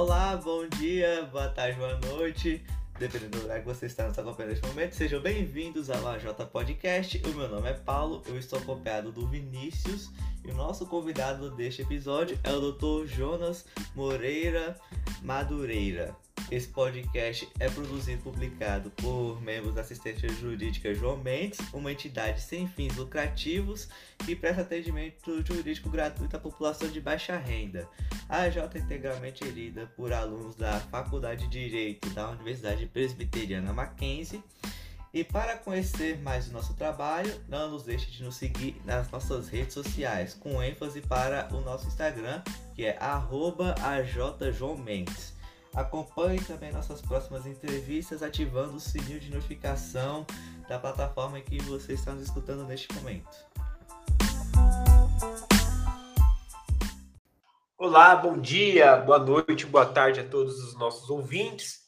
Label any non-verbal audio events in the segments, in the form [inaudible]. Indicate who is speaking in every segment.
Speaker 1: Olá, bom dia, boa tarde, boa noite. Dependendo do lugar que você está nos acompanhando neste momento, sejam bem-vindos ao AJ Podcast. O meu nome é Paulo, eu estou acompanhado do Vinícius e o nosso convidado deste episódio é o Dr. Jonas Moreira Madureira. Esse podcast é produzido e publicado por membros da assistência jurídica João Mendes, uma entidade sem fins lucrativos que presta atendimento jurídico gratuito à população de baixa renda. A AJ é integralmente gerida por alunos da Faculdade de Direito da Universidade Presbiteriana Mackenzie. E para conhecer mais o nosso trabalho, não nos deixe de nos seguir nas nossas redes sociais, com ênfase para o nosso Instagram, que é @ajjoãomendes. Acompanhe também nossas próximas entrevistas ativando o sininho de notificação da plataforma em que você está nos escutando neste momento.
Speaker 2: Olá, bom dia, boa noite, boa tarde a todos os nossos ouvintes.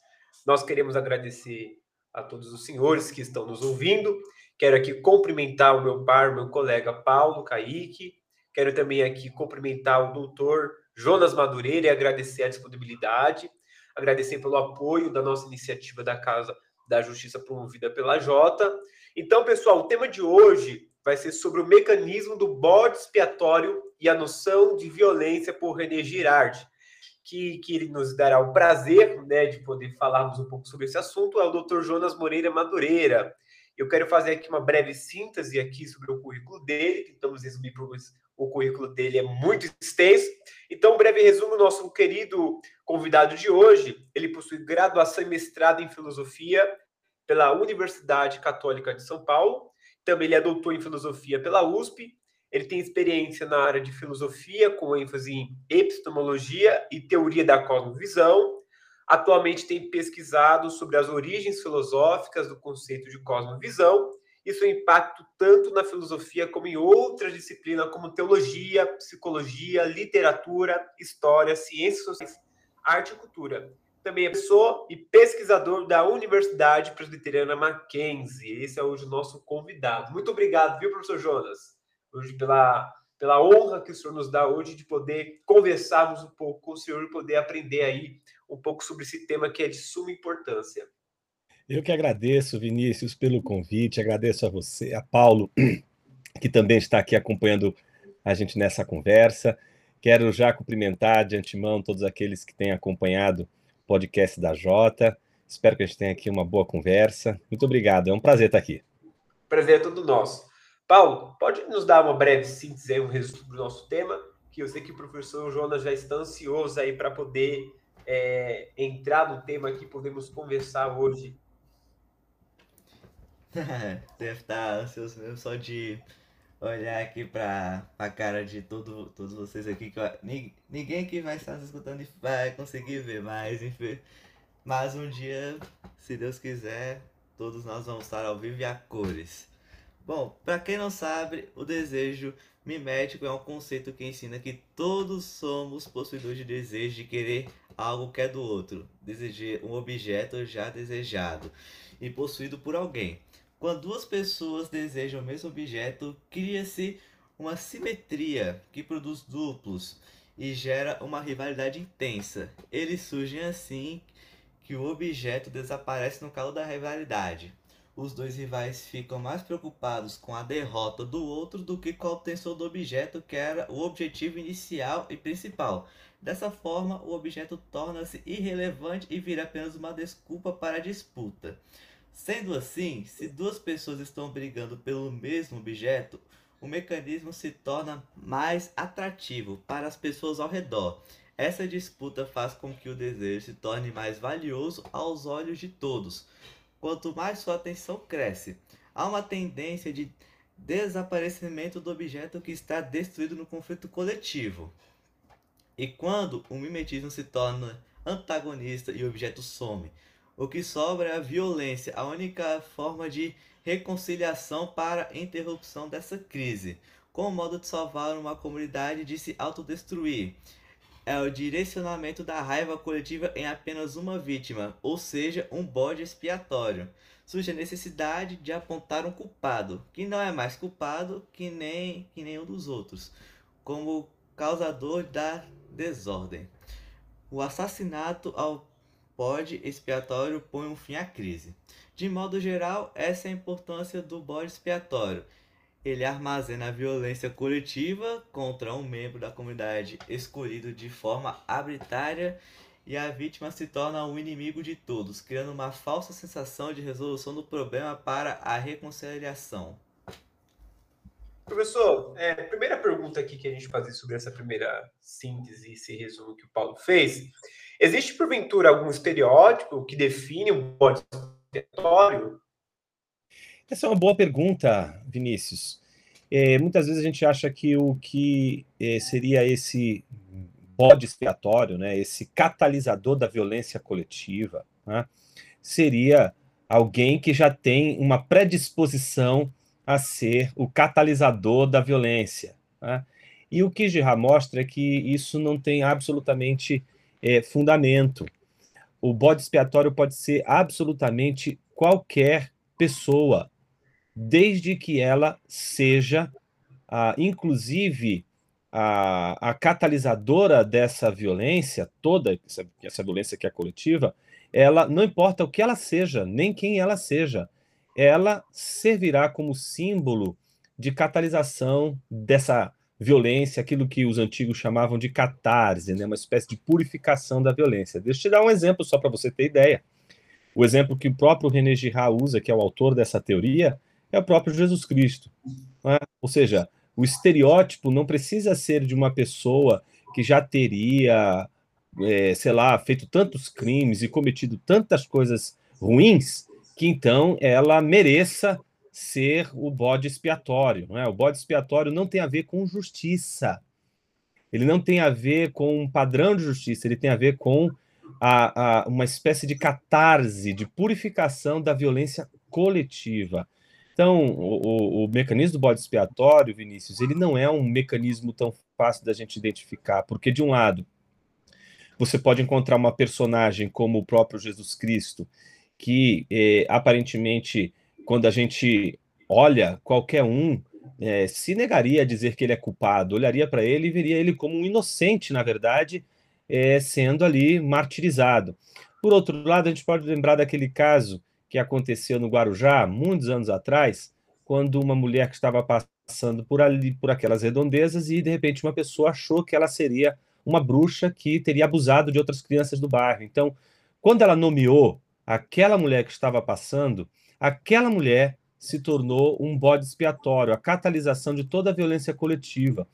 Speaker 2: Nós queremos agradecer a todos os senhores que estão nos ouvindo. Quero aqui cumprimentar o meu par, meu colega Paulo Caíque. Quero também aqui cumprimentar o doutor Jonas Madureira e agradecer a disponibilidade agradecer pelo apoio da nossa iniciativa da Casa da Justiça promovida pela Jota. Então, pessoal, o tema de hoje vai ser sobre o mecanismo do bode expiatório e a noção de violência por René Girard, que, que nos dará o prazer né, de poder falarmos um pouco sobre esse assunto, é o Dr. Jonas Moreira Madureira. Eu quero fazer aqui uma breve síntese aqui sobre o currículo dele, tentamos resumir para o currículo dele é muito extenso. Então, breve resumo, nosso querido convidado de hoje, ele possui graduação e mestrado em filosofia pela Universidade Católica de São Paulo. Também ele é doutor em filosofia pela USP. Ele tem experiência na área de filosofia, com ênfase em epistemologia e teoria da cosmovisão. Atualmente tem pesquisado sobre as origens filosóficas do conceito de cosmovisão e seu impacto tanto na filosofia como em outras disciplinas como teologia, psicologia, literatura, história, ciências sociais, arte e cultura. Também é professor e pesquisador da Universidade Presbiteriana Mackenzie. Esse é hoje o nosso convidado. Muito obrigado, viu, professor Jonas? Hoje pela, pela honra que o senhor nos dá hoje de poder conversarmos um pouco com o senhor e poder aprender aí um pouco sobre esse tema que é de suma importância.
Speaker 3: Eu que agradeço, Vinícius, pelo convite, agradeço a você, a Paulo, [clears throat] que também está aqui acompanhando a gente nessa conversa. Quero já cumprimentar de antemão todos aqueles que têm acompanhado o podcast da Jota. Espero que a gente tenha aqui uma boa conversa. Muito obrigado, é um prazer estar aqui.
Speaker 2: Prazer é todo nosso. Paulo, pode nos dar uma breve síntese, um resumo do nosso tema? Que eu sei que o professor Jonas já está ansioso aí para poder é, entrar no tema que podemos conversar hoje [laughs]
Speaker 1: Deve estar ansioso mesmo só de olhar aqui pra, pra cara de todo, todos vocês aqui. Que eu, ninguém que vai estar escutando vai conseguir ver, mas enfim. Mas um dia, se Deus quiser, todos nós vamos estar ao vivo e a cores. Bom, para quem não sabe, o desejo mimético é um conceito que ensina que todos somos possuidores de desejo de querer algo que é do outro, desejar um objeto já desejado e possuído por alguém. Quando duas pessoas desejam o mesmo objeto, cria-se uma simetria que produz duplos e gera uma rivalidade intensa. Eles surgem assim que o objeto desaparece no calor da rivalidade. Os dois rivais ficam mais preocupados com a derrota do outro do que com a obtenção do objeto que era o objetivo inicial e principal. Dessa forma, o objeto torna-se irrelevante e vira apenas uma desculpa para a disputa. Sendo assim, se duas pessoas estão brigando pelo mesmo objeto, o mecanismo se torna mais atrativo para as pessoas ao redor. Essa disputa faz com que o desejo se torne mais valioso aos olhos de todos. Quanto mais sua atenção cresce, há uma tendência de desaparecimento do objeto que está destruído no conflito coletivo. E quando o mimetismo se torna antagonista e o objeto some, o que sobra é a violência, a única forma de reconciliação para a interrupção dessa crise, com o modo de salvar uma comunidade de se autodestruir. É o direcionamento da raiva coletiva em apenas uma vítima, ou seja, um bode expiatório. Surge a necessidade de apontar um culpado, que não é mais culpado que nem que nenhum dos outros, como causador da desordem. O assassinato ao bode expiatório põe um fim à crise. De modo geral, essa é a importância do bode expiatório. Ele armazena a violência coletiva contra um membro da comunidade escolhido de forma arbitrária e a vítima se torna um inimigo de todos, criando uma falsa sensação de resolução do problema para a reconciliação.
Speaker 2: Professor, é, primeira pergunta aqui que a gente fazer sobre essa primeira síntese, esse resumo que o Paulo fez. Existe, porventura, algum estereótipo que define um bode expiatório?
Speaker 3: Essa é uma boa pergunta, Vinícius. É, muitas vezes a gente acha que o que é, seria esse bode expiatório, né, esse catalisador da violência coletiva, né, seria alguém que já tem uma predisposição a ser o catalisador da violência. Né? E o que Gerard mostra é que isso não tem absolutamente é, fundamento. O bode expiatório pode ser absolutamente qualquer pessoa, desde que ela seja, ah, inclusive, a, a catalisadora dessa violência toda, essa, essa violência que é coletiva, ela não importa o que ela seja, nem quem ela seja, ela servirá como símbolo de catalisação dessa violência, aquilo que os antigos chamavam de catarse, né? uma espécie de purificação da violência. Deixa eu te dar um exemplo só para você ter ideia. O exemplo que o próprio René Girard usa, que é o autor dessa teoria, é o próprio Jesus Cristo. Né? Ou seja, o estereótipo não precisa ser de uma pessoa que já teria, é, sei lá, feito tantos crimes e cometido tantas coisas ruins, que então ela mereça ser o bode expiatório. Não é? O bode expiatório não tem a ver com justiça. Ele não tem a ver com um padrão de justiça, ele tem a ver com a, a, uma espécie de catarse, de purificação da violência coletiva. Então, o, o, o, mecanismo do bode expiatório, Vinícius, ele não é um mecanismo tão fácil da gente identificar, porque, de um lado, você pode encontrar uma personagem como o próprio Jesus Cristo, que eh, aparentemente, quando a gente olha, qualquer um eh, se negaria a dizer que ele é culpado, olharia para ele e veria ele como um inocente, na verdade, eh, sendo ali martirizado. Por outro lado, a gente pode lembrar daquele caso que aconteceu no Guarujá, muitos anos atrás, quando uma mulher que estava passando por ali, por aquelas redondezas, e de repente uma pessoa achou que ela seria uma bruxa que teria abusado de outras crianças do bairro. Então, quando ela nomeou aquela mulher que estava passando, aquela mulher se tornou um bode expiatório, a catalisação de toda a violência coletiva.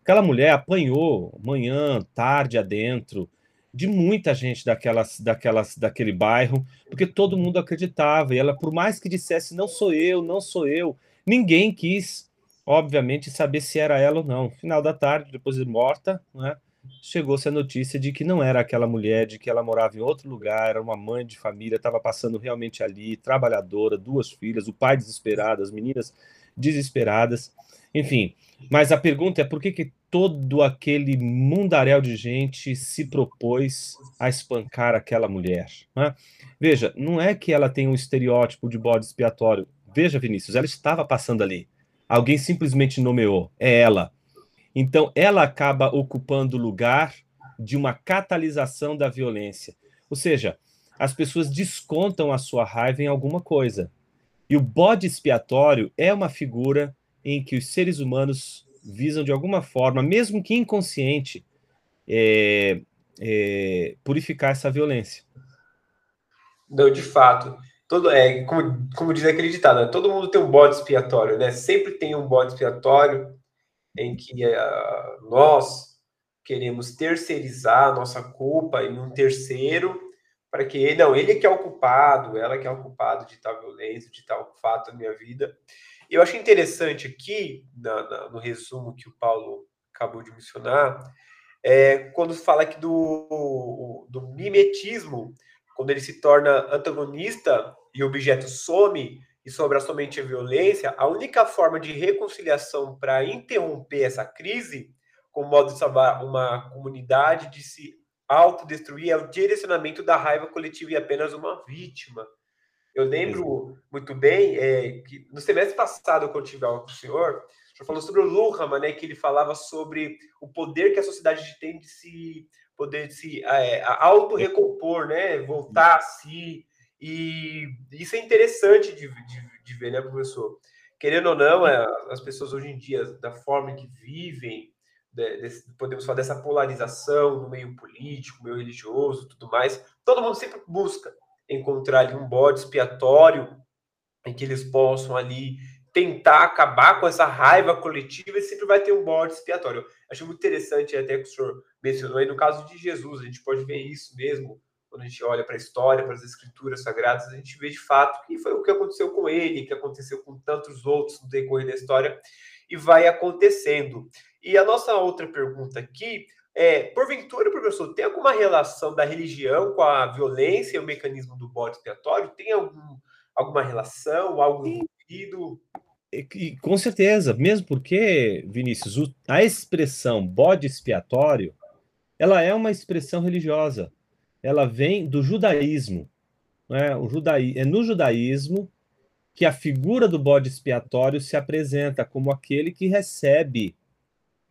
Speaker 3: Aquela mulher apanhou manhã, tarde adentro, de muita gente daquelas, daquelas, daquele bairro, porque todo mundo acreditava. E ela, por mais que dissesse, não sou eu, não sou eu, ninguém quis, obviamente, saber se era ela ou não. Final da tarde, depois de morta, né, chegou-se a notícia de que não era aquela mulher, de que ela morava em outro lugar, era uma mãe de família, estava passando realmente ali, trabalhadora, duas filhas, o pai desesperado, as meninas desesperadas. Enfim, mas a pergunta é por que, que todo aquele mundaréu de gente se propôs a espancar aquela mulher? Né? Veja, não é que ela tem um estereótipo de bode expiatório. Veja, Vinícius, ela estava passando ali. Alguém simplesmente nomeou. É ela. Então, ela acaba ocupando o lugar de uma catalisação da violência. Ou seja, as pessoas descontam a sua raiva em alguma coisa. E o bode expiatório é uma figura em que os seres humanos visam de alguma forma, mesmo que inconsciente, é, é, purificar essa violência.
Speaker 2: Não, de fato. Todo, é, como, como diz aquele ditado, né? todo mundo tem um bode expiatório, né? Sempre tem um bode expiatório em que uh, nós queremos terceirizar a nossa culpa em um terceiro para que não, ele que é o culpado, ela que é o culpado de tal violência, de tal fato na minha vida. Eu acho interessante aqui, na, na, no resumo que o Paulo acabou de mencionar, é, quando fala aqui do, do mimetismo, quando ele se torna antagonista e o objeto some e somente a violência, a única forma de reconciliação para interromper essa crise, com o modo de salvar uma comunidade de se autodestruir, é o direcionamento da raiva coletiva e apenas uma vítima. Eu lembro muito bem é, que no semestre passado, quando eu tive aula com o senhor, o senhor falou sobre o Luhmann, né, que ele falava sobre o poder que a sociedade tem de se poder se é, auto-recompor, né? Voltar a si. E isso é interessante de, de, de ver, né, professor? Querendo ou não, é, as pessoas hoje em dia, da forma que vivem, de, de, podemos falar dessa polarização no meio político, meio religioso, tudo mais, todo mundo sempre busca encontrar ali um bode expiatório em que eles possam ali tentar acabar com essa raiva coletiva e sempre vai ter um bode expiatório. Acho muito interessante até que o senhor mencionou aí no caso de Jesus, a gente pode ver isso mesmo quando a gente olha para a história, para as escrituras sagradas, a gente vê de fato que foi o que aconteceu com ele, que aconteceu com tantos outros no decorrer da história e vai acontecendo. E a nossa outra pergunta aqui é, porventura, professor, tem alguma relação da religião com a violência e o mecanismo do bode expiatório? Tem algum, alguma relação, algo envolvido?
Speaker 3: E, com certeza, mesmo porque, Vinícius, a expressão bode expiatório, ela é uma expressão religiosa. Ela vem do judaísmo. Né? O judaí, é no judaísmo que a figura do bode expiatório se apresenta como aquele que recebe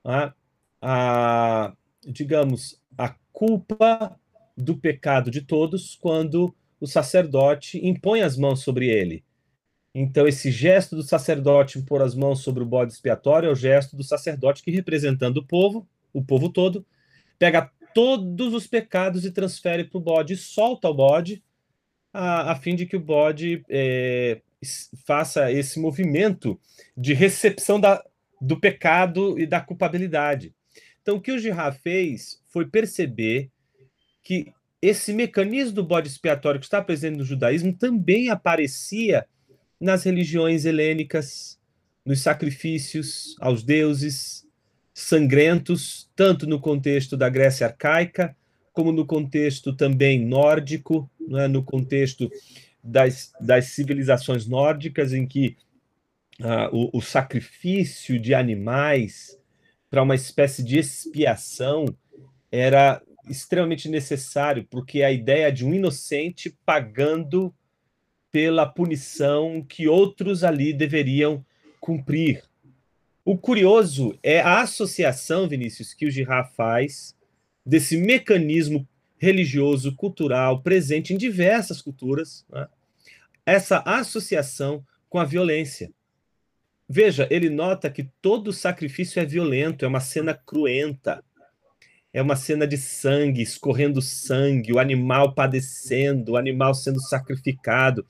Speaker 3: a, a digamos, a culpa do pecado de todos quando o sacerdote impõe as mãos sobre ele. Então, esse gesto do sacerdote impor as mãos sobre o bode expiatório é o gesto do sacerdote que, representando o povo, o povo todo, pega todos os pecados e transfere para o bode, solta o bode, a, a, fim de que o bode é, faça esse movimento de recepção da, do pecado e da culpabilidade. Então, o que o Girard fez foi perceber que esse mecanismo do bode expiatório que está presente no judaísmo também aparecia nas religiões helênicas, nos sacrifícios aos deuses sangrentos, tanto no contexto da Grécia arcaica, como no contexto também nórdico, né, no contexto das, das civilizações nórdicas, em que uh, o, o sacrifício de animais para uma espécie de expiação era extremamente necessário, porque a ideia de um inocente pagando pela punição que outros ali deveriam cumprir. O curioso é a associação, Vinícius, que o Girard faz desse mecanismo religioso, cultural, presente em diversas culturas, né? essa associação com a violência. Veja, ele nota que todo sacrifício é violento, é uma cena cruenta, é uma cena de sangue, escorrendo sangue, o animal padecendo, o animal sendo sacrificado.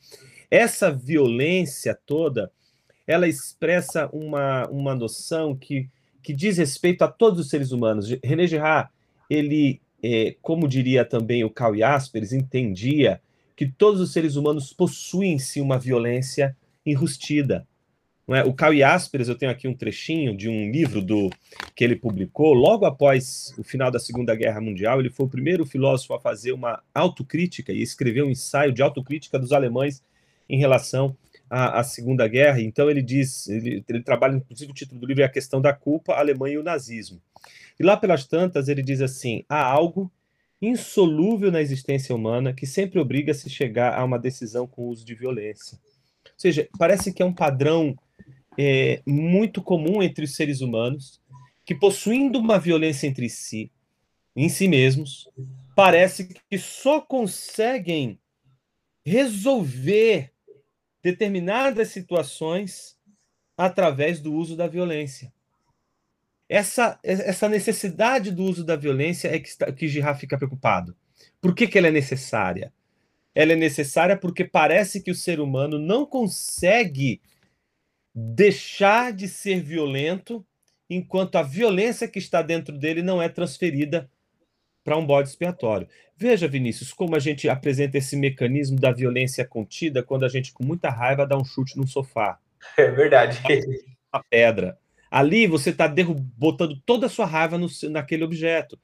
Speaker 3: Essa violência toda, ela expressa uma, uma noção que, que diz respeito a todos os seres humanos. René Girard, ele, é, como diria também o Karl Jaspers, entendia que todos os seres humanos possuem em si uma violência enrustida é? O Karl Jaspers, eu tenho aqui um trechinho de um livro do que ele publicou logo após o final da Segunda Guerra Mundial. Ele foi o primeiro filósofo a fazer uma autocrítica e escrever um ensaio de autocrítica dos alemães em relação à, à Segunda Guerra. Então ele diz, ele, ele, trabalha, inclusive o título do livro é a questão da culpa, a Alemanha e o nazismo. E lá pelas tantas ele diz assim: há algo insolúvel na existência humana que sempre obriga a se chegar a uma decisão com o uso de violência. Ou seja, parece que é um padrão é, muito comum entre os seres humanos, que possuindo uma violência entre si, em si mesmos, parece que só conseguem resolver determinadas situações através do uso da violência. Essa, essa necessidade do uso da violência é que, que Girard fica preocupado. Por que, que ela é necessária? Ela é necessária porque parece que o ser humano não consegue deixar de ser violento enquanto a violência que está dentro dele não é transferida para um bode expiatório. Veja, Vinícius, como a gente apresenta esse mecanismo da violência contida quando a gente, com muita raiva, dá um chute no sofá. [laughs]
Speaker 2: É verdade.
Speaker 3: A pedra. Ali você está botando toda a sua raiva no, naquele objeto.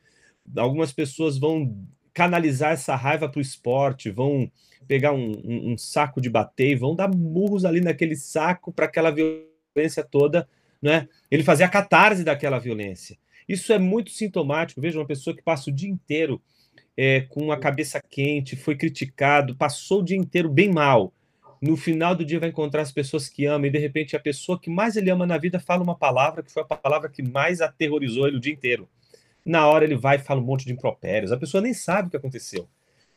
Speaker 3: Algumas pessoas vão canalizar essa raiva para o esporte, vão pegar um, um, um, saco de bater e vão dar murros ali naquele saco para aquela violência toda, né? Ele fazia a catarse daquela violência. Isso é muito sintomático. Veja uma pessoa que passa o dia inteiro é, com a cabeça quente, foi criticado, passou o dia inteiro bem mal. No final do dia vai encontrar as pessoas que ama e de repente a pessoa que mais ele ama na vida fala uma palavra que foi a palavra que mais aterrorizou ele o dia inteiro. Na hora ele vai e fala um monte de impropérios. A pessoa nem sabe o que aconteceu.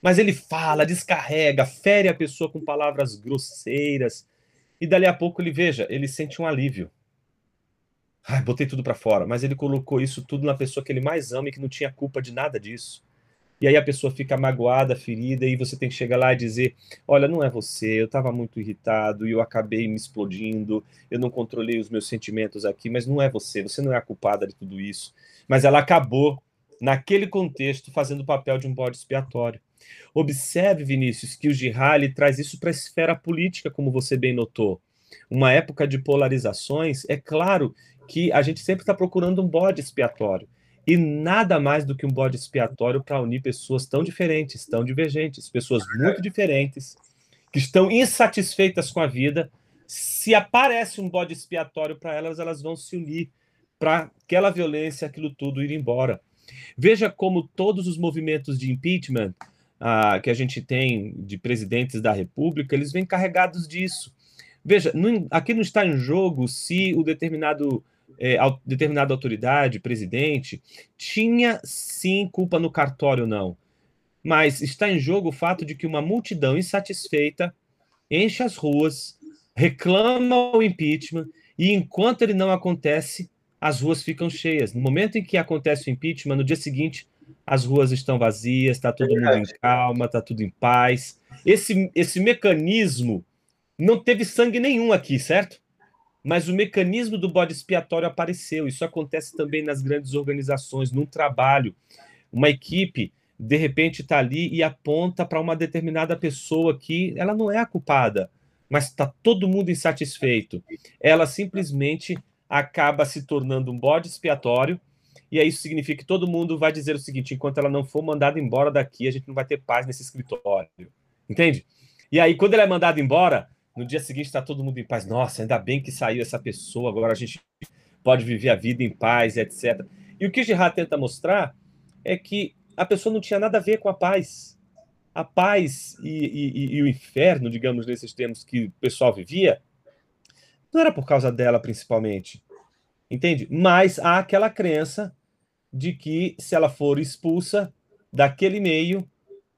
Speaker 3: Mas ele fala, descarrega, fere a pessoa com palavras grosseiras. E dali a pouco ele, veja, ele sente um alívio. Ai, botei tudo para fora. Mas ele colocou isso tudo na pessoa que ele mais ama e que não tinha culpa de nada disso. E aí a pessoa fica magoada, ferida, e você tem que chegar lá e dizer: Olha, não é você, eu estava muito irritado e eu acabei me explodindo, eu não controlei os meus sentimentos aqui, mas não é você, você não é a culpada de tudo isso. Mas ela acabou, naquele contexto, fazendo o papel de um bode expiatório. Observe, Vinícius, que o Gihali traz isso para a esfera política, como você bem notou. Uma época de polarizações, é claro que a gente sempre está procurando um bode expiatório. E nada mais do que um bode expiatório para unir pessoas tão diferentes, tão divergentes, pessoas muito diferentes, que estão insatisfeitas com a vida. Se aparece um bode expiatório para elas, elas vão se unir para aquela violência, aquilo tudo ir embora. Veja como todos os movimentos de impeachment ah, que a gente tem de presidentes da República, eles vêm carregados disso. Veja, aqui não está em jogo se o determinado é, determinada autoridade, presidente, tinha sim culpa no cartório, não. Mas está em jogo o fato de que uma multidão insatisfeita enche as ruas, reclama o impeachment, e enquanto ele não acontece, as ruas ficam cheias. No momento em que acontece o impeachment, no dia seguinte, as ruas estão vazias, está todo mundo em calma, está tudo em paz. Esse, esse mecanismo não teve sangue nenhum aqui, certo? Mas o mecanismo do bode expiatório apareceu. Isso acontece também nas grandes organizações, num trabalho. Uma equipe, de repente, está ali e aponta para uma determinada pessoa que ela não é a culpada, mas está todo mundo insatisfeito. Ela simplesmente acaba se tornando um bode expiatório. E aí isso significa que todo mundo vai dizer o seguinte: enquanto ela não for mandada embora daqui, a gente não vai ter paz nesse escritório. Entende? E aí, quando ela é mandada embora, no dia seguinte está todo mundo em paz. Nossa, ainda bem que saiu essa pessoa, agora a gente pode viver a vida em paz, etc. E o que Gerard tenta mostrar é que a pessoa não tinha nada a ver com a paz. A paz e, e, e o inferno, digamos nesses termos, que o pessoal vivia, não era por causa dela principalmente. Entende? Mas há aquela crença de que se ela for expulsa daquele meio,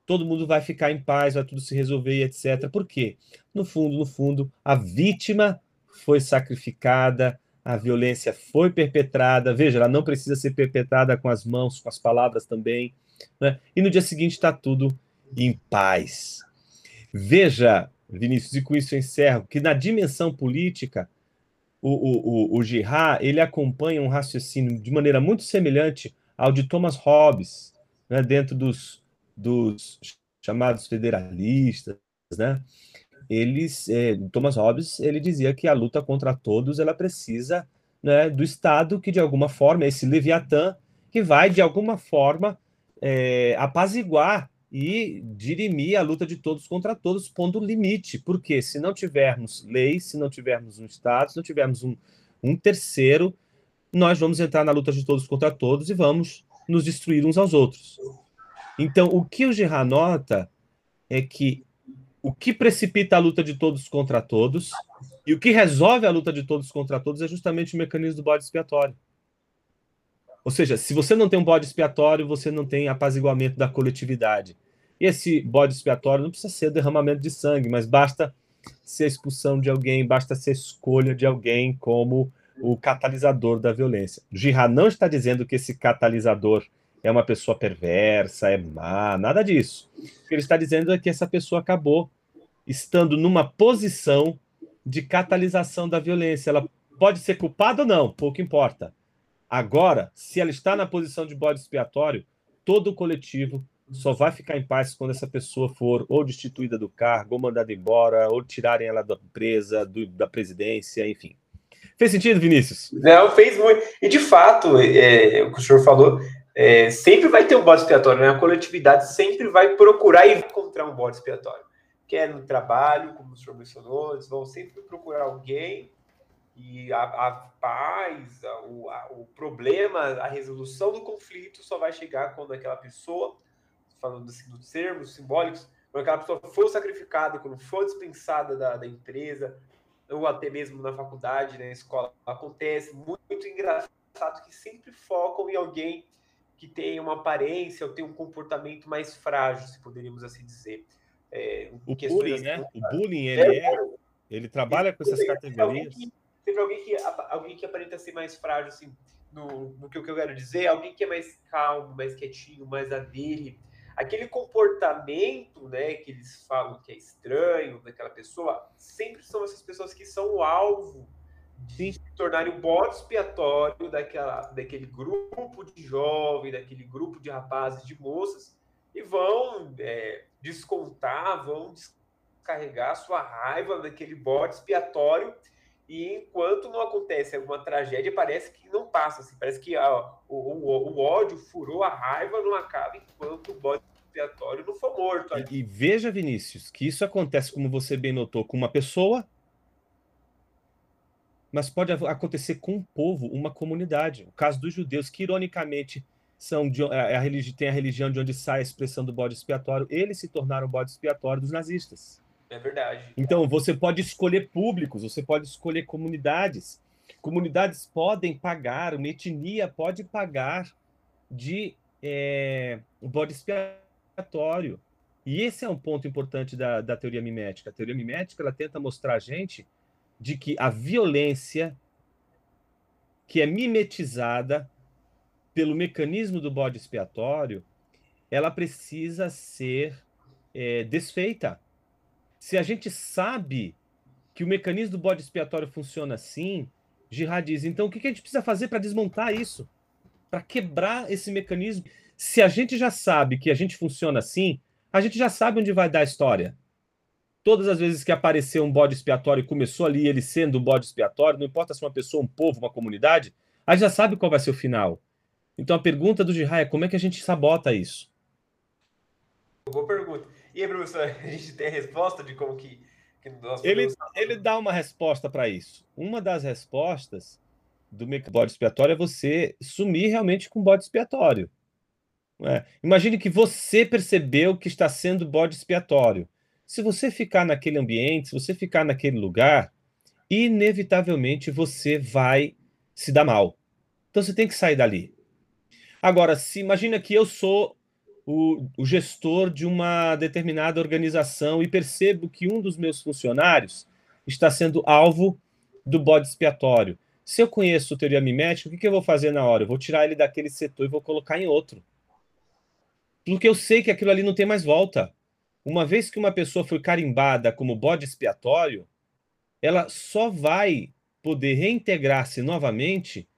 Speaker 3: todo mundo vai ficar em paz, vai tudo se resolver, etc. Por quê? No fundo, no fundo, a vítima foi sacrificada, a violência foi perpetrada. Veja, ela não precisa ser perpetrada com as mãos, com as palavras também. Né? E no dia seguinte está tudo em paz. Veja, Vinícius, e com isso eu encerro, que na dimensão política, o, o, o, o Girard, ele acompanha um raciocínio de maneira muito semelhante ao de Thomas Hobbes, né, dentro dos, dos chamados federalistas, né? Eles, é, Thomas Hobbes, ele dizia que a luta contra todos ela precisa né, do Estado que de alguma forma esse Leviatã que vai de alguma forma é, apaziguar e dirimir a luta de todos contra todos, pondo limite. Porque se não tivermos leis, se não tivermos um Estado, se não tivermos um, um terceiro, nós vamos entrar na luta de todos contra todos e vamos nos destruir uns aos outros. Então, o que o Gerard nota é que o que precipita a luta de todos contra todos e o que resolve a luta de todos contra todos é justamente o mecanismo do bode expiatório. Ou seja, se você não tem um bode expiatório, você não tem apaziguamento da coletividade. E esse bode expiatório não precisa ser derramamento de sangue, mas basta ser a expulsão de alguém, basta ser a escolha de alguém como o catalisador da violência. Girard não está dizendo que esse catalisador é uma pessoa perversa, é má, nada disso. O que ele está dizendo é que essa pessoa acabou estando numa posição de catalisação da violência. Ela pode ser culpada ou não, pouco importa. Agora, se ela está na posição de bode expiatório, todo o coletivo só vai ficar em paz quando essa pessoa for ou destituída do cargo, ou mandada embora, ou tirarem ela da empresa, do, da presidência, enfim. Fez sentido, Vinícius?
Speaker 2: Não, fez muito. E de fato, é, o que o senhor falou, é, sempre vai ter um bode expiatório, né? A coletividade sempre vai procurar encontrar um bode expiatório. Quer no trabalho, como o senhor mencionou, eles vão sempre procurar alguém e a, a paz, a, o, a, o problema, a resolução do conflito só vai chegar quando aquela pessoa, falando assim, dos termos simbólicos, quando aquela pessoa for sacrificada, quando for dispensada da, da empresa, ou até mesmo na faculdade, na escola, acontece muito engraçado que sempre focam em alguém que tem uma aparência ou tem um comportamento mais frágil, se poderíamos assim dizer.
Speaker 3: É, o bullying, né? O bullying, ele, é, ele trabalha com essas categorias.
Speaker 2: Teve alguém que, alguém que aparenta ser mais frágil, assim, no, no que eu quero dizer, alguém que é mais calmo, mais quietinho, mais a dele. Aquele comportamento, né, que eles falam que é estranho daquela pessoa, sempre são essas pessoas que são o alvo de se tornarem o bode expiatório daquela, daquele grupo de jovens, daquele grupo de rapazes, de moças, e vão é, descontar, vão descarregar sua raiva daquele bode expiatório. E enquanto não acontece alguma tragédia, parece que não passa. Assim, parece que ó, o, o, o, ódio furou a raiva, não acaba enquanto o bode expiatório não for morto.
Speaker 3: E, e veja, Vinícius, que isso acontece, como você bem notou, com uma pessoa mas pode acontecer com um povo, uma comunidade. O caso dos judeus, que ironicamente são de, é, é a, a, tem a religião de onde sai a expressão do bode expiatório, eles se tornaram o bode expiatório dos nazistas.
Speaker 2: É verdade.
Speaker 3: Então você pode escolher públicos, você pode escolher comunidades. Comunidades podem pagar, uma etnia pode pagar de é, bode expiatório. E esse é um ponto importante da, da teoria mimética. A teoria mimética ela tenta mostrar a gente de que a violência que é mimetizada pelo mecanismo do bode expiatório, ela precisa ser é, desfeita. Se a gente sabe que o mecanismo do bode expiatório funciona assim, Girard diz, então o que a gente precisa fazer para desmontar isso? Para quebrar esse mecanismo? Se a gente já sabe que a gente funciona assim, a gente já sabe onde vai dar a história. Todas as vezes que apareceu um bode expiatório e começou ali ele sendo um bode expiatório, não importa se é uma pessoa, um povo, uma comunidade, a gente já sabe qual vai ser o final. Então a pergunta do Jihai é como é que a gente sabota isso?
Speaker 2: Boa pergunta. E aí, professor, [laughs] a gente tem a resposta de como que, que
Speaker 3: nós ele, ele dá uma resposta para isso. Uma das respostas do bode expiatório é você sumir realmente com bode expiatório. É. Imagine que você percebeu que está sendo bode expiatório. Se você ficar naquele ambiente, se você ficar naquele lugar, inevitavelmente você vai se dar mal. Então você tem que sair dali. Agora, se imagina que eu sou o, o, gestor de uma determinada organização e percebo que um dos meus funcionários está sendo alvo do bode expiatório. Se eu conheço teoria mimética, o que, que eu vou fazer na hora? Eu vou tirar ele daquele setor e vou colocar em outro. Porque eu sei que aquilo ali não tem mais volta uma vez que uma pessoa foi carimbada como bode expiatório, ela só vai poder reintegrar-se novamente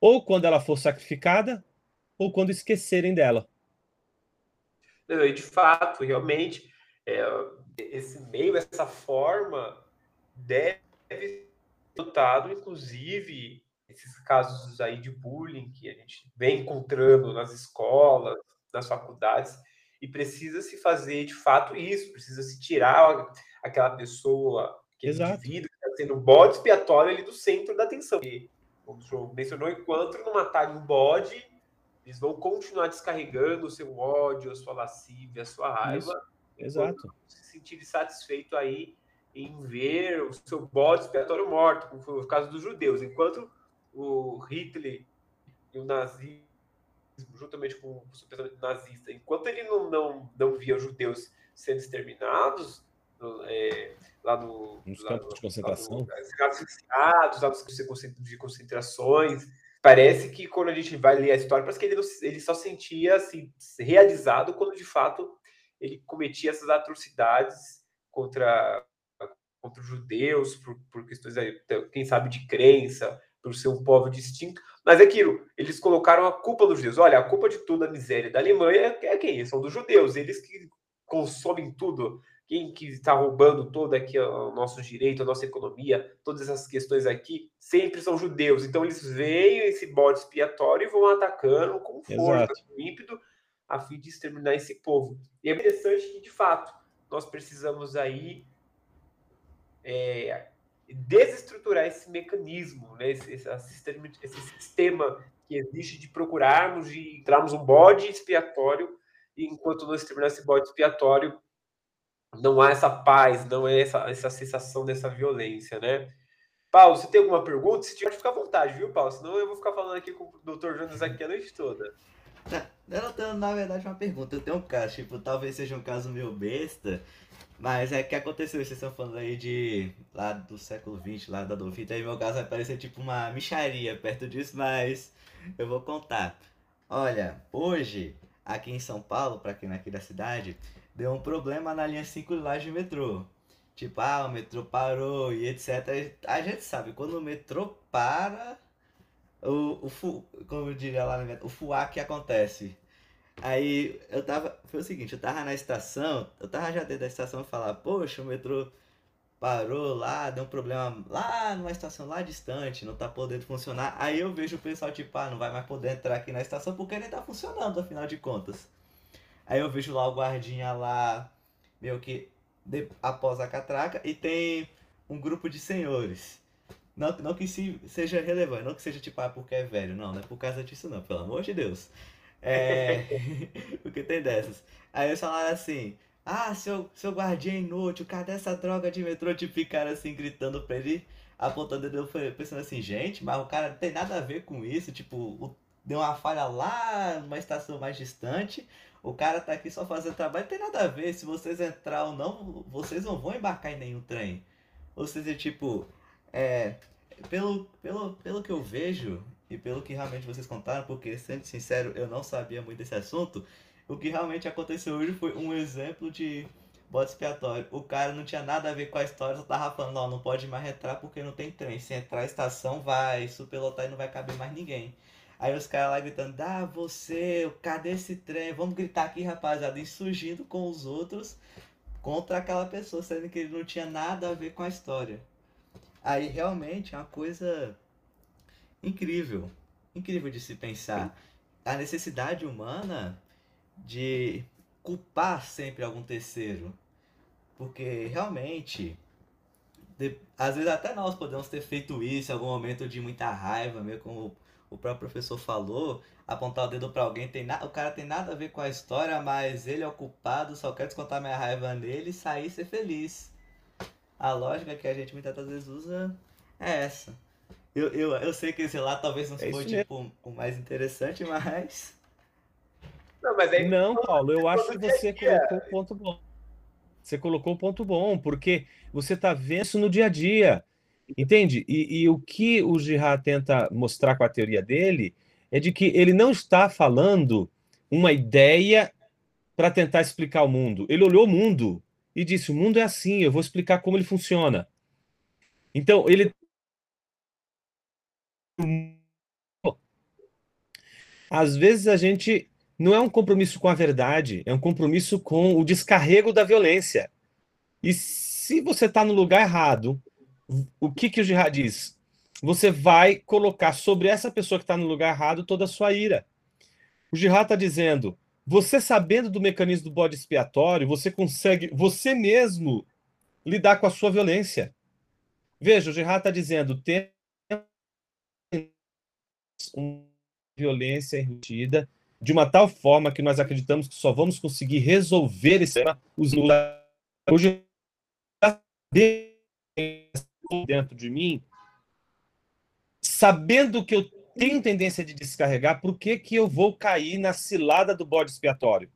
Speaker 3: ou quando ela for sacrificada ou quando esquecerem dela.
Speaker 2: De fato, realmente, é, esse meio, essa forma deve ser dotado, inclusive, esses casos aí de bullying que a gente vem encontrando nas escolas, nas faculdades, e precisa se fazer de fato isso, precisa se tirar aquela pessoa, aquele Exato. indivíduo que está sendo um bode expiatório ali do centro da atenção. E, como o senhor mencionou, enquanto não matarem um bode, eles vão continuar descarregando o seu ódio, a sua lascívia, a sua raiva. Isso.
Speaker 3: Exato.
Speaker 2: Se sentir satisfeito aí em ver o seu bode expiatório morto, como foi o caso dos judeus. Enquanto o Hitler e o nazismo juntamente com o pensamento nazista, enquanto ele não, não, não via os judeus sendo exterminados, é, lá no,
Speaker 3: nos lá campos no, de concentração,
Speaker 2: lá no, lá nos de concentrações, parece que quando a gente vai ler a história, parece que ele, ele só sentia assim, realizado quando de fato ele cometia essas atrocidades contra contra os judeus por, por questões, quem sabe, de crença, por ser um povo distinto. Mas é aquilo, eles colocaram a culpa nos judeus. Olha, a culpa de toda a miséria da Alemanha é quem? São dos judeus, eles que consomem tudo. Quem que está roubando todo aqui o nosso direito, a nossa economia, todas essas questões aqui, sempre são judeus. Então eles veem esse bode expiatório e vão atacando com força, com ímpeto, a fim de exterminar esse povo. E é interessante que, de fato, nós precisamos aí é, desestruturar esse mecanismo, né? esse, esse, sistema, esse sistema que existe de procurarmos, de entrarmos um bode expiatório, e enquanto não exterminar esse bode expiatório, não há essa paz, não é essa, essa sensação dessa violência, né? Paulo, você tem alguma pergunta? Se tiver, fica à vontade, viu, Paulo? Senão eu vou ficar falando aqui com o Dr. Jonas aqui a noite toda. [laughs]
Speaker 1: Eu tenho, na verdade, uma pergunta. Eu tenho um caso, tipo, talvez seja um caso meio besta, mas é que aconteceu, vocês estão falando aí de lá do século XX, lá da Dovita, aí meu caso vai parecer tipo uma micharia perto disso, mas eu vou contar. Olha, hoje, aqui em São Paulo, pra quem é aqui da cidade, deu um problema na linha 5 lá de metrô. Tipo, ah, o metrô parou e etc. A gente sabe, quando o metrô para, o, o como eu diria lá, o fuá que acontece. Aí eu tava. Foi o seguinte, eu tava na estação, eu tava já dentro da estação e falar, poxa, o metrô parou lá, deu um problema lá numa estação lá distante, não tá podendo funcionar. Aí eu vejo o pessoal tipo, ah, não vai mais poder entrar aqui na estação porque nem tá funcionando, afinal de contas. Aí eu vejo lá o guardinha lá, meio que de, após a catraca, e tem um grupo de senhores. Não, não que se, seja relevante, não que seja tipo, ah, porque é velho, não, não é por causa disso não, pelo amor de Deus. É. [laughs] porque tem dessas. Aí eles falaram assim: Ah, seu, seu guardiã inútil, cadê essa droga de metrô? Tipo, ficaram assim gritando pra ele, apontando dedo, pensando assim: Gente, mas o cara não tem nada a ver com isso. Tipo, deu uma falha lá numa estação mais distante. O cara tá aqui só fazendo trabalho, não tem nada a ver. Se vocês entrar ou não, vocês não vão embarcar em nenhum trem. Ou seja, tipo, é. Pelo, pelo, pelo que eu vejo, e pelo que realmente vocês contaram, porque, sendo sincero, eu não sabia muito desse assunto, o que realmente aconteceu hoje foi um exemplo de bode expiatório. O cara não tinha nada a ver com a história, só tava falando, ó, não pode mais entrar porque não tem trem. Se entrar a estação, vai superlotar e não vai caber mais ninguém. Aí os caras lá gritando, ah, você, cadê esse trem? Vamos gritar aqui, rapaziada, e surgindo com os outros contra aquela pessoa, sendo que ele não tinha nada a ver com a história. Aí realmente é uma coisa incrível. Incrível de se pensar. A necessidade humana de culpar sempre algum terceiro. Porque realmente, de, às vezes até nós podemos ter feito isso em algum momento de muita raiva, meio como o próprio professor falou, apontar o dedo para alguém, tem na, o cara tem nada a ver com a história, mas ele é o culpado, só quer descontar minha raiva nele e sair e ser feliz. A lógica que a gente muitas vezes usa é essa. Eu, eu, eu sei que esse lá talvez não é foi tipo, o mais interessante, mas.
Speaker 3: Não, mas aí... não Paulo, eu acho que você colocou o ponto bom. Você colocou o ponto bom, porque você está vendo isso no dia a dia. Entende? E, e o que o Girard tenta mostrar com a teoria dele é de que ele não está falando uma ideia para tentar explicar o mundo. Ele olhou o mundo e disse: o mundo é assim, eu vou explicar como ele funciona. Então, ele às vezes a gente não é um compromisso com a verdade, é um compromisso com o descarrego da violência. E se você está no lugar errado, o que, que o Jihad diz? Você vai colocar sobre essa pessoa que está no lugar errado toda a sua ira. O Jihad está dizendo: você sabendo do mecanismo do bode expiatório, você consegue, você mesmo, lidar com a sua violência. Veja, o Jihad está dizendo: tem uma violência embutida de uma tal forma que nós acreditamos que só vamos conseguir resolver esse problema usando hoje dentro de mim, sabendo que eu tenho tendência de descarregar, por que, que eu vou cair na cilada do bode expiatório?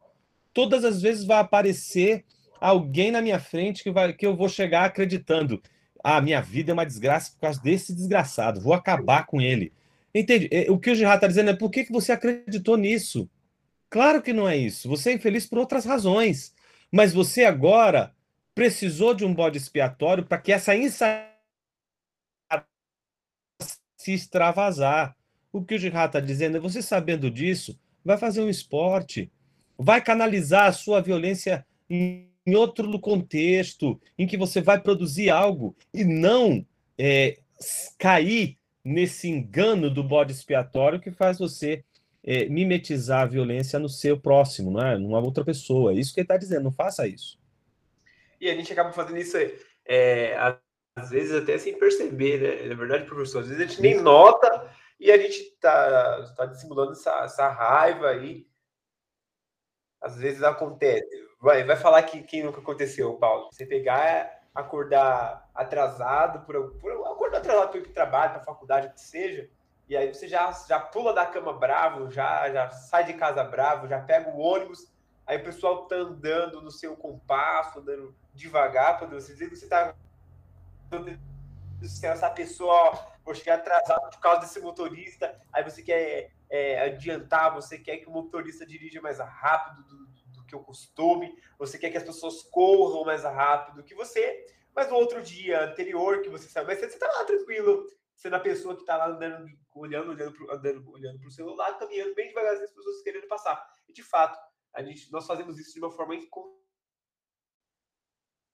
Speaker 3: Todas as vezes vai aparecer alguém na minha frente que, vai, que eu vou chegar acreditando. Ah, minha vida é uma desgraça por causa desse desgraçado, vou acabar com ele. Entende? É, o que o Gerard está dizendo é por que, que você acreditou nisso? Claro que não é isso. Você é infeliz por outras razões. Mas você agora precisou de um bode expiatório para que essa insanidade se extravasar. O que o Gerard está dizendo é você sabendo disso, vai fazer um esporte, vai canalizar a sua violência em outro contexto, em que você vai produzir algo e não é, cair nesse engano do bode expiatório que faz você é, mimetizar a violência no seu próximo, não é? numa outra pessoa. É isso que ele está dizendo, não faça isso.
Speaker 2: E a gente acaba fazendo isso é, às vezes até sem perceber, né? Na verdade, professor, às vezes a gente nem nota e a gente está tá dissimulando essa, essa raiva aí. Às vezes acontece. Vai, vai falar que, que nunca aconteceu, Paulo. Você pegar acordar atrasado, por, por acordar atrasado para ir para o trabalho, para a faculdade, o que seja, e aí você já, já pula da cama bravo, já, já sai de casa bravo, já pega o ônibus, aí o pessoal tá andando no seu compasso, andando devagar, para você dizer que você tá essa pessoa vou chegar atrasado por causa desse motorista, aí você quer é, adiantar, você quer que o motorista dirija mais rápido do, do, que o costume, você quer que as pessoas corram mais rápido que você, mas no outro dia anterior que você sabe, mas você tá lá tranquilo, sendo a pessoa que tá lá andando, olhando, olhando pro, andando, olhando pro celular, caminhando bem devagarzinho, as pessoas querendo passar. E de fato, a gente, nós fazemos isso de uma forma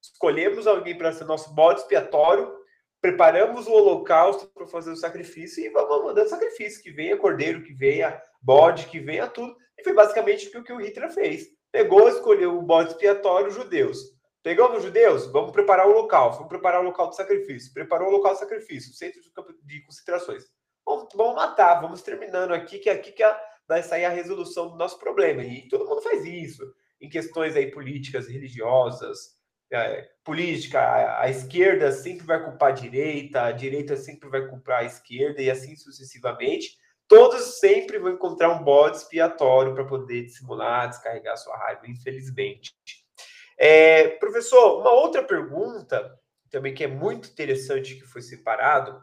Speaker 2: escolhemos alguém para ser nosso bode expiatório preparamos o holocausto para fazer o sacrifício e vamos mandando sacrifício, que venha cordeiro, que venha bode, que venha tudo. E foi basicamente o que o Hitler fez. Pegou, escolheu o bode expiatório, judeus. Pegamos os judeus? Vamos preparar o local. Vamos preparar o local do sacrifício. Preparou o local do sacrifício, centro de concentrações. Vamos, vamos matar, vamos terminando aqui, que é aqui que vai sair a resolução do nosso problema. E todo mundo faz isso. Em questões aí políticas, religiosas, é, política, a, a, esquerda sempre vai culpar a direita, a direita sempre vai culpar a esquerda e assim sucessivamente. Todos sempre vão encontrar um bode expiatório para poder dissimular, descarregar sua raiva, infelizmente. É, professor, uma outra pergunta também que é muito interessante que foi separado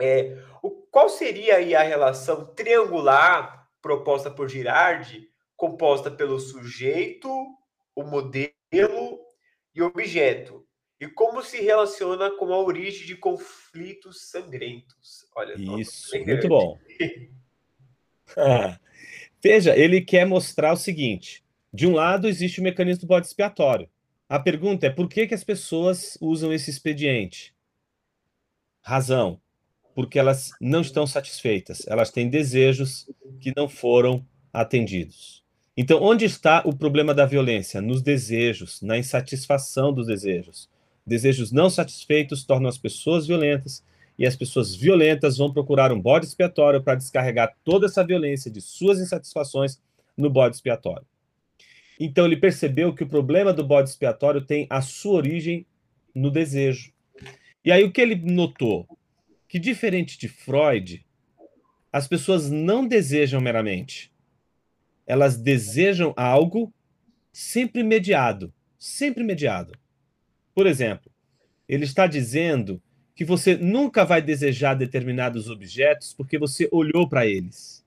Speaker 2: é o, qual seria aí a relação triangular proposta por Girardi, composta pelo sujeito, o modelo e objeto, e como se relaciona com a origem de conflitos sangrentos.
Speaker 3: Olha, isso, muito bom. [laughs] Veja, ele quer mostrar o seguinte: de um lado existe o mecanismo do bode expiatório. A pergunta é por que, que as pessoas usam esse expediente? Razão, porque elas não estão satisfeitas, elas têm desejos que não foram atendidos. Então, onde está o problema da violência? Nos desejos, na insatisfação dos desejos. Desejos não satisfeitos tornam as pessoas violentas e as pessoas violentas vão procurar um bode expiatório para descarregar toda essa violência de suas insatisfações no bode expiatório. Então, ele percebeu que o problema do bode expiatório tem a sua origem no desejo. E aí, o que ele notou? Que, diferente de Freud, as pessoas não desejam meramente elas desejam algo sempre mediado, sempre mediado. Por exemplo, ele está dizendo que você nunca vai desejar determinados objetos porque você olhou para eles.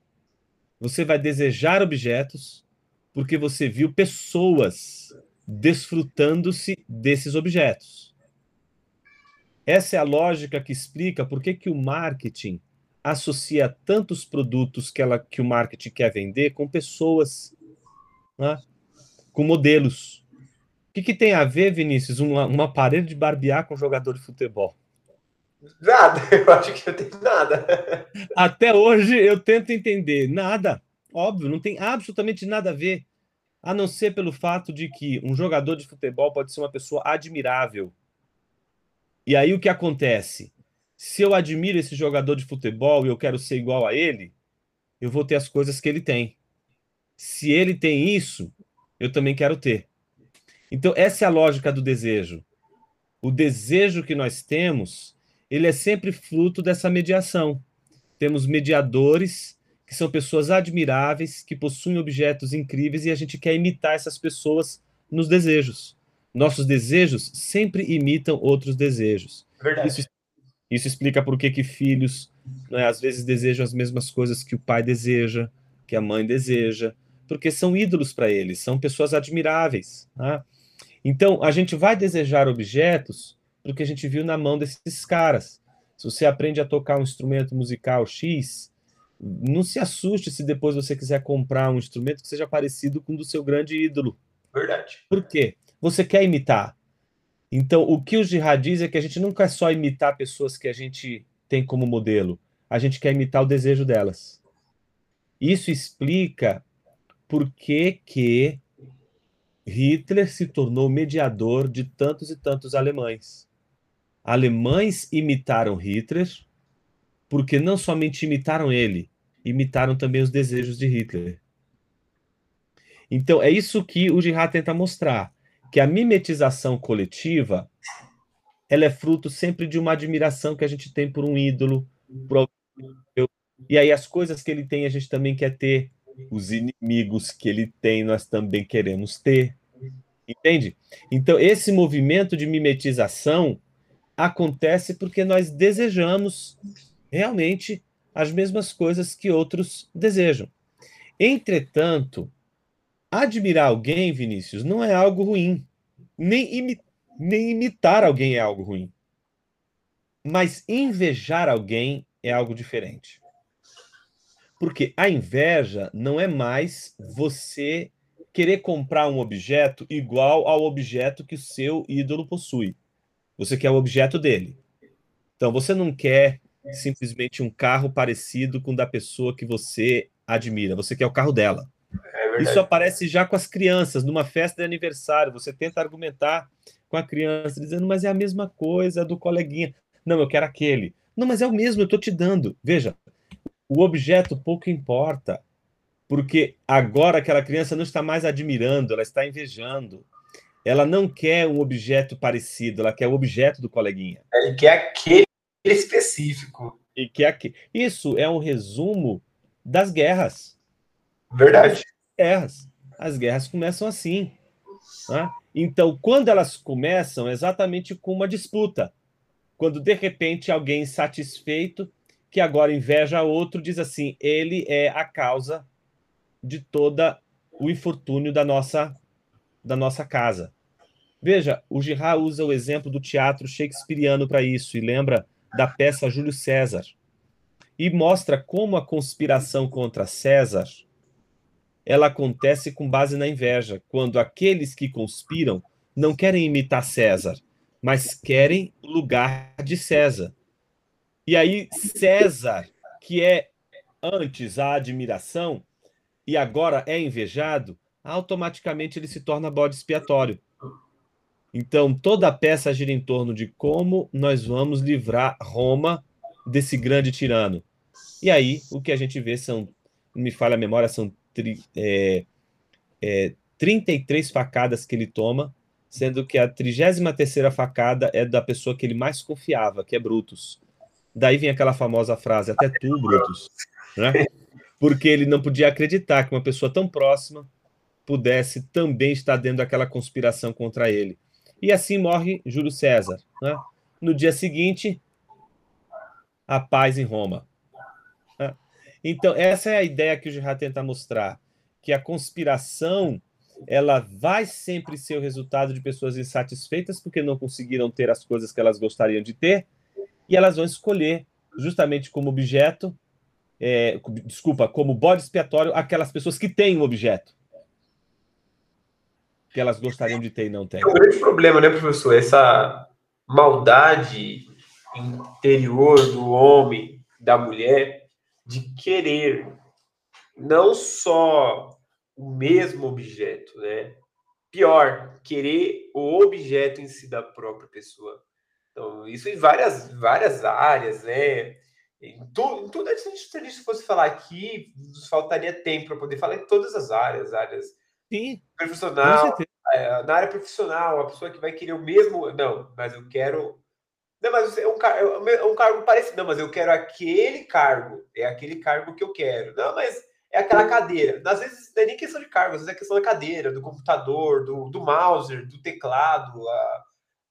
Speaker 3: Você vai desejar objetos porque você viu pessoas desfrutando-se desses objetos. Essa é a lógica que explica por que, que o marketing associa tantos produtos que, ela, que o marketing quer vender com pessoas, né? com modelos. O que, que, tem a ver, Vinícius, uma, um aparelho de barbear com jogador de futebol?
Speaker 2: Nada, [laughs] eu acho que não tem nada.
Speaker 3: Até hoje eu tento entender. Nada. Óbvio, não tem absolutamente nada a ver. A não ser pelo fato de que um jogador de futebol pode ser uma pessoa admirável. E aí o que acontece? se eu admiro esse jogador de futebol e eu quero ser igual a ele, eu vou ter as coisas que ele tem. Se ele tem isso, eu também quero ter. Então, essa é a lógica do desejo. O desejo que nós temos, ele é sempre fruto dessa mediação. Temos mediadores que são pessoas admiráveis, que possuem objetos incríveis e a gente quer imitar essas pessoas nos desejos. Nossos desejos sempre imitam outros desejos.
Speaker 2: Verdade. Isso
Speaker 3: isso explica por que, que filhos né, às vezes desejam as mesmas coisas que o pai deseja, que a mãe deseja, porque são ídolos para eles, são pessoas admiráveis. Né? Então, a gente vai desejar objetos porque a gente viu na mão desses caras. Se você aprende a tocar um instrumento musical X, não se assuste se depois você quiser comprar um instrumento que seja parecido com o do seu grande ídolo.
Speaker 2: Verdade.
Speaker 3: Por quê? Você quer imitar. Então, o que o jihad diz é que a gente não quer só imitar pessoas que a gente tem como modelo, a gente quer imitar o desejo delas. Isso explica por que, que Hitler se tornou mediador de tantos e tantos alemães. Alemães imitaram Hitler porque não somente imitaram ele, imitaram também os desejos de Hitler. Então, é isso que o Jihad tenta mostrar que a mimetização coletiva ela é fruto sempre de uma admiração que a gente tem por um ídolo, por E aí as coisas que ele tem, a gente também quer ter. Os inimigos que ele tem, nós também queremos ter. Entende? Então, esse movimento de mimetização acontece porque nós desejamos realmente as mesmas coisas que outros desejam. Entretanto, admirar alguém, Vinícius, não é algo ruim. Nem, imi nem imitar alguém é algo ruim. Mas invejar alguém é algo diferente. Porque a inveja não é mais você querer comprar um objeto igual ao objeto que o seu ídolo possui. Você quer o objeto dele. Então você não quer simplesmente um carro parecido com o da pessoa que você admira. Você quer o carro dela. É Isso aparece já com as crianças, numa festa de aniversário. Você tenta argumentar com a criança, dizendo, mas é a mesma coisa do coleguinha. Não, eu quero aquele. Não, mas é o mesmo, eu estou te dando. Veja, o objeto pouco importa, porque agora aquela criança não está mais admirando, ela está invejando. Ela não quer um objeto parecido, ela quer o objeto do coleguinha.
Speaker 2: Ele quer aquele específico.
Speaker 3: E quer aquele. Isso é um resumo das guerras.
Speaker 2: Verdade.
Speaker 3: guerras. As guerras começam assim. Né? Então, quando elas começam, é exatamente com uma disputa. Quando de repente alguém satisfeito, que agora inveja outro, diz assim: ele é a causa de toda o infortúnio da nossa da nossa casa. Veja, o Girard usa o exemplo do teatro shakespeariano para isso e lembra da peça Júlio César. E mostra como a conspiração contra César ela acontece com base na inveja, quando aqueles que conspiram não querem imitar César, mas querem o lugar de César. E aí César, que é antes a admiração e agora é invejado, automaticamente ele se torna bode expiatório. Então toda a peça gira em torno de como nós vamos livrar Roma desse grande tirano. E aí o que a gente vê são, me falha a memória, são tri, é, é, 33 facadas que ele toma, sendo que a 33 facada é da pessoa que ele mais confiava, que é Brutus. Daí vem aquela famosa frase, até tu, Brutus, né? [laughs] Porque ele não podia acreditar que uma pessoa tão próxima pudesse também estar dentro daquela conspiração contra ele. E assim morre Júlio César. Né? No dia seguinte, a paz em Roma. Então, essa é a ideia que o Girard tenta mostrar, que a conspiração ela vai sempre ser o resultado de pessoas insatisfeitas porque não conseguiram ter as coisas que elas gostariam de ter, e elas vão escolher justamente como objeto, é, desculpa, como bode expiatório, aquelas pessoas que têm o um objeto que elas gostariam de ter e não têm.
Speaker 2: É um grande problema, né, professor? Essa maldade interior do homem, da mulher, de querer não só o mesmo objeto, né? Pior, querer o objeto em si da própria pessoa. Então, isso em várias, várias áreas, né? Em, tu, em tudo, se a gente fosse falar aqui, nos faltaria tempo para poder falar em todas as áreas, áreas
Speaker 3: Sim,
Speaker 2: profissional, é, na área profissional, a pessoa que vai querer o mesmo, não, mas eu quero não, mas é um, é, é um cargo parecido. Não, mas eu quero aquele cargo. É aquele cargo que eu quero. Não, mas é aquela cadeira. Às vezes não é nem questão de cargo, às vezes é questão da cadeira, do computador, do, do mouse, do teclado, a,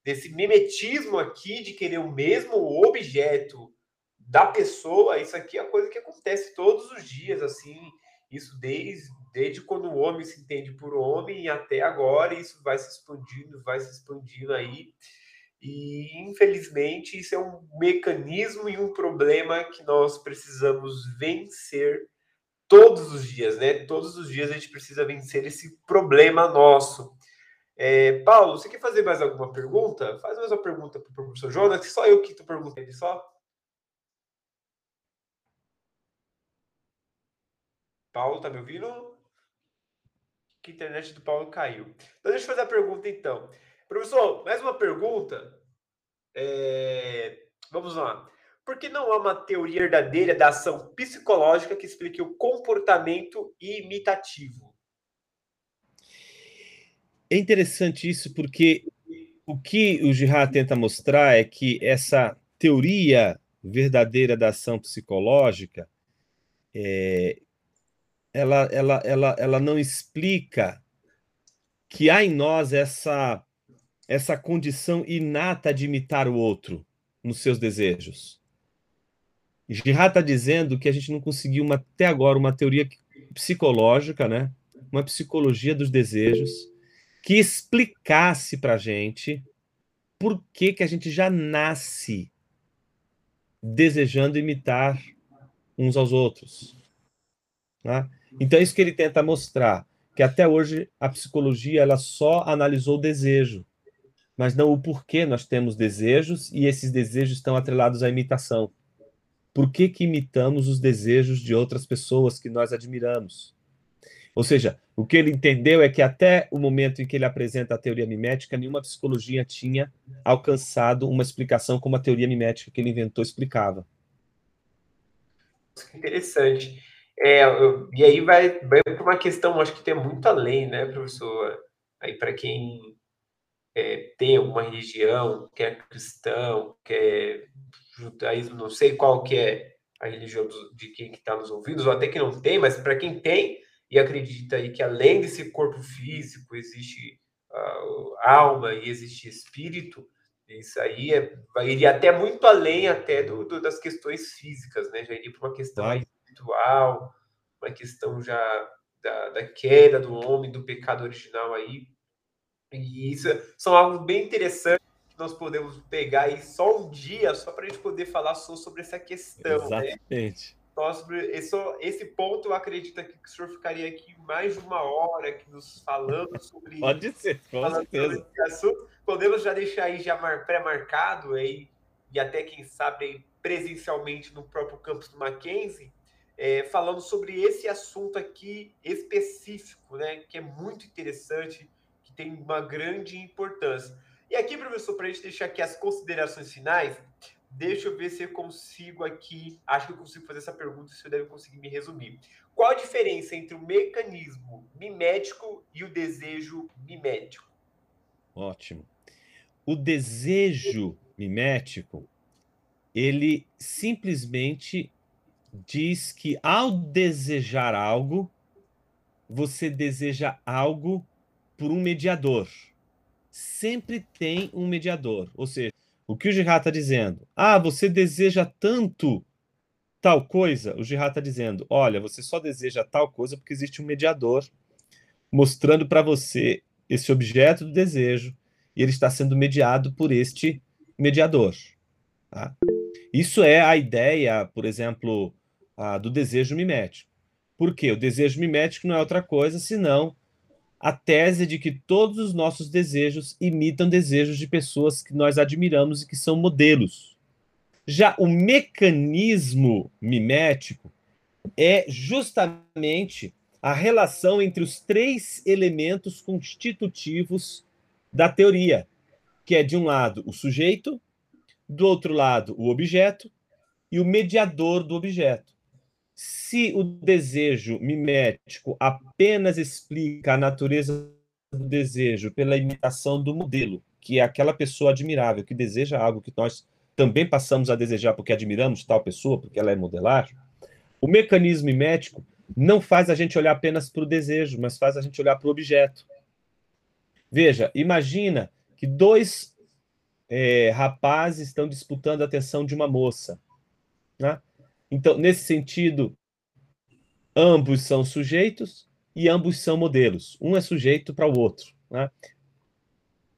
Speaker 2: desse mimetismo aqui de querer o mesmo objeto da pessoa. Isso aqui é coisa que acontece todos os dias, assim. Isso desde, desde quando o homem se entende por homem até agora, isso vai se expandindo, vai se expandindo aí. E, infelizmente, isso é um mecanismo e um problema que nós precisamos vencer todos os dias, né? Todos os dias a gente precisa vencer esse problema nosso. É, Paulo, você quer fazer mais alguma pergunta? Faz mais uma pergunta para o professor Jonas, que só eu que estou perguntando só. Paulo, tá me ouvindo? Que internet do Paulo caiu. Então, deixa eu fazer a pergunta, então. Professor, mais uma pergunta. É... Vamos lá. Por que não há uma teoria verdadeira da ação psicológica que explique o comportamento imitativo?
Speaker 3: É interessante isso porque o que o Girard tenta mostrar é que essa teoria verdadeira da ação psicológica é, ela, ela, ela, ela não explica que há em nós essa, essa condição inata de imitar o outro nos seus desejos. Girard está dizendo que a gente não conseguiu uma, até agora uma teoria psicológica, né? uma psicologia dos desejos, que explicasse para a gente por que, que a gente já nasce desejando imitar uns aos outros. Né? Então é isso que ele tenta mostrar, que até hoje a psicologia ela só analisou o desejo, mas não o porquê nós temos desejos e esses desejos estão atrelados à imitação. Por que, que imitamos os desejos de outras pessoas que nós admiramos? Ou seja, o que ele entendeu é que até o momento em que ele apresenta a teoria mimética, nenhuma psicologia tinha alcançado uma explicação como a teoria mimética que ele inventou explicava.
Speaker 2: Interessante. É, e aí vai, vai para uma questão, acho que tem muito além, né, professor? Aí para quem é, tem alguma religião, que é cristão, que é judaísmo, não sei qual que é a religião de quem está nos ouvindo, ou até que não tem, mas para quem tem e acredita aí que além desse corpo físico existe uh, alma e existe espírito, isso aí é, iria até muito além até do, do, das questões físicas, né? Já iria para uma questão espiritual, uma questão já da, da queda do homem, do pecado original aí. E isso são algo bem interessante que nós podemos pegar aí só um dia, só para a gente poder falar só sobre essa questão.
Speaker 3: Né? Exatamente.
Speaker 2: Né? sobre esse, esse ponto, eu acredito que o senhor ficaria aqui mais de uma hora aqui nos falando sobre [laughs]
Speaker 3: Pode ser, com certeza.
Speaker 2: Assunto. Podemos já deixar aí já pré-marcado aí, e até quem sabe presencialmente no próprio campus do Mackenzie, é, falando sobre esse assunto aqui específico, né, que é muito interessante, que tem uma grande importância. E aqui, professor, para a gente deixar aqui as considerações finais, Deixa eu ver se eu consigo aqui. Acho que eu consigo fazer essa pergunta, se eu deve conseguir me resumir. Qual a diferença entre o mecanismo mimético e o desejo mimético?
Speaker 3: Ótimo. O desejo mimético, ele simplesmente diz que ao desejar algo, você deseja algo por um mediador. Sempre tem um mediador. Ou seja, o que o Girard está dizendo? Ah, você deseja tanto tal coisa? O Girard está dizendo: olha, você só deseja tal coisa porque existe um mediador mostrando para você esse objeto do desejo e ele está sendo mediado por este mediador. Tá? Isso é a ideia, por exemplo, do desejo mimético. Por quê? O desejo mimético não é outra coisa senão a tese de que todos os nossos desejos imitam desejos de pessoas que nós admiramos e que são modelos. Já o mecanismo mimético é justamente a relação entre os três elementos constitutivos da teoria, que é de um lado o sujeito, do outro lado o objeto e o mediador do objeto. Se o desejo mimético apenas explica a natureza do desejo pela imitação do modelo, que é aquela pessoa admirável que deseja algo que nós também passamos a desejar porque admiramos tal pessoa, porque ela é modelar, o mecanismo mimético não faz a gente olhar apenas para o desejo, mas faz a gente olhar para o objeto. Veja, imagina que dois é, rapazes estão disputando a atenção de uma moça. Né? Então, nesse sentido, ambos são sujeitos e ambos são modelos. Um é sujeito para o outro. Né?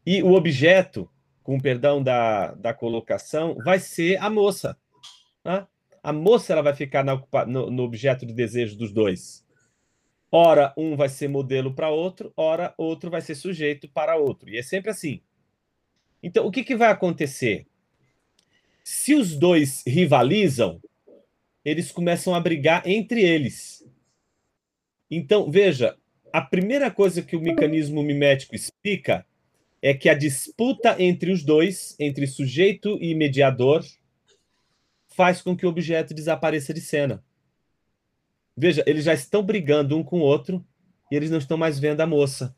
Speaker 3: E o objeto, com perdão da, da colocação, vai ser a moça. Né? A moça ela vai ficar na, no, no objeto de desejo dos dois. Ora, um vai ser modelo para outro, ora, outro vai ser sujeito para outro. E é sempre assim. Então, o que, que vai acontecer? Se os dois rivalizam, eles começam a brigar entre eles. Então, veja, a primeira coisa que o mecanismo mimético explica é que a disputa entre os dois, entre sujeito e mediador, faz com que o objeto desapareça de cena. Veja, eles já estão brigando um com o outro e eles não estão mais vendo a moça.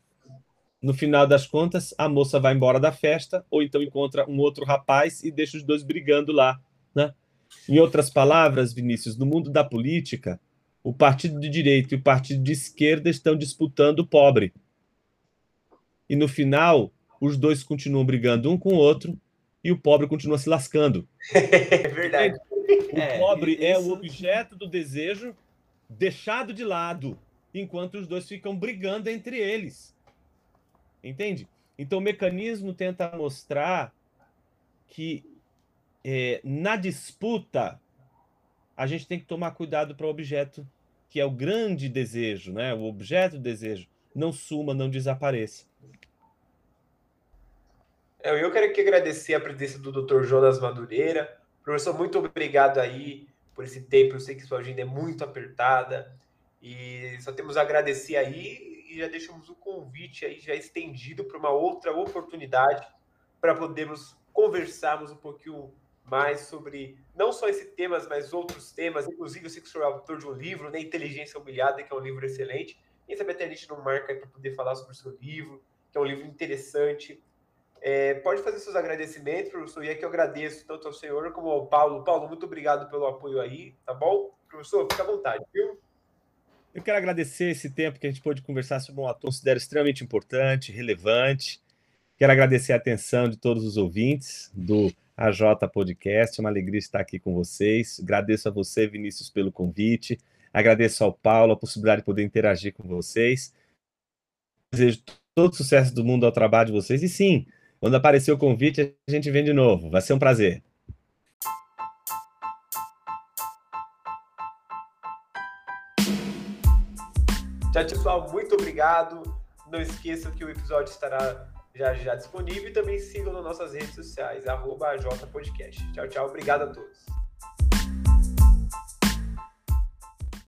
Speaker 3: No final das contas, a moça vai embora da festa ou então encontra um outro rapaz e deixa os dois brigando lá, né? Em outras palavras, Vinícius, no mundo da política, o partido de direita e o partido de esquerda estão disputando o pobre. E no final, os dois continuam brigando um com o outro e o pobre continua se lascando. [laughs]
Speaker 2: É verdade.
Speaker 3: O
Speaker 1: É,
Speaker 3: pobre é
Speaker 1: isso-
Speaker 3: o objeto do desejo deixado de lado, enquanto os dois ficam brigando entre eles. Entende? Então o mecanismo tenta mostrar que é, na disputa a gente tem que tomar cuidado para o objeto que é o grande desejo, né? O objeto do desejo não suma, não desapareça.
Speaker 2: É, Eu quero aqui agradecer a presença do Dr. Jonas Madureira. Professor, muito obrigado aí por esse tempo. Eu sei que sua agenda é muito apertada e só temos a agradecer aí e já deixamos o convite aí já estendido para uma outra oportunidade para podermos conversarmos um pouquinho mais sobre não só esse tema, mas outros temas. Inclusive, que o senhor é autor de um livro, né, Inteligência Humilhada, que é um livro excelente. Quem sabe até a gente não marca para poder falar sobre o seu livro, que é um livro interessante. É, pode fazer seus agradecimentos, professor, e aqui eu agradeço tanto ao senhor como ao Paulo. Paulo, muito obrigado pelo apoio aí, tá bom? Professor, fica à vontade, viu?
Speaker 3: Eu quero agradecer esse tempo que a gente pôde conversar sobre um assunto que considero extremamente importante, relevante. Quero agradecer a atenção de todos os ouvintes do AJ Podcast. É uma alegria estar aqui com vocês. Agradeço a você, Vinícius, pelo convite. Agradeço ao Paulo a possibilidade de poder interagir com vocês. Desejo todo sucesso do mundo ao trabalho de vocês. E sim, quando aparecer o convite, a gente vem de novo. Vai ser um prazer.
Speaker 2: Tchau, pessoal, muito obrigado. Não esqueçam que o episódio estará já já disponível e também sigam nas nossas redes sociais, arroba. Tchau, tchau. Obrigado a todos.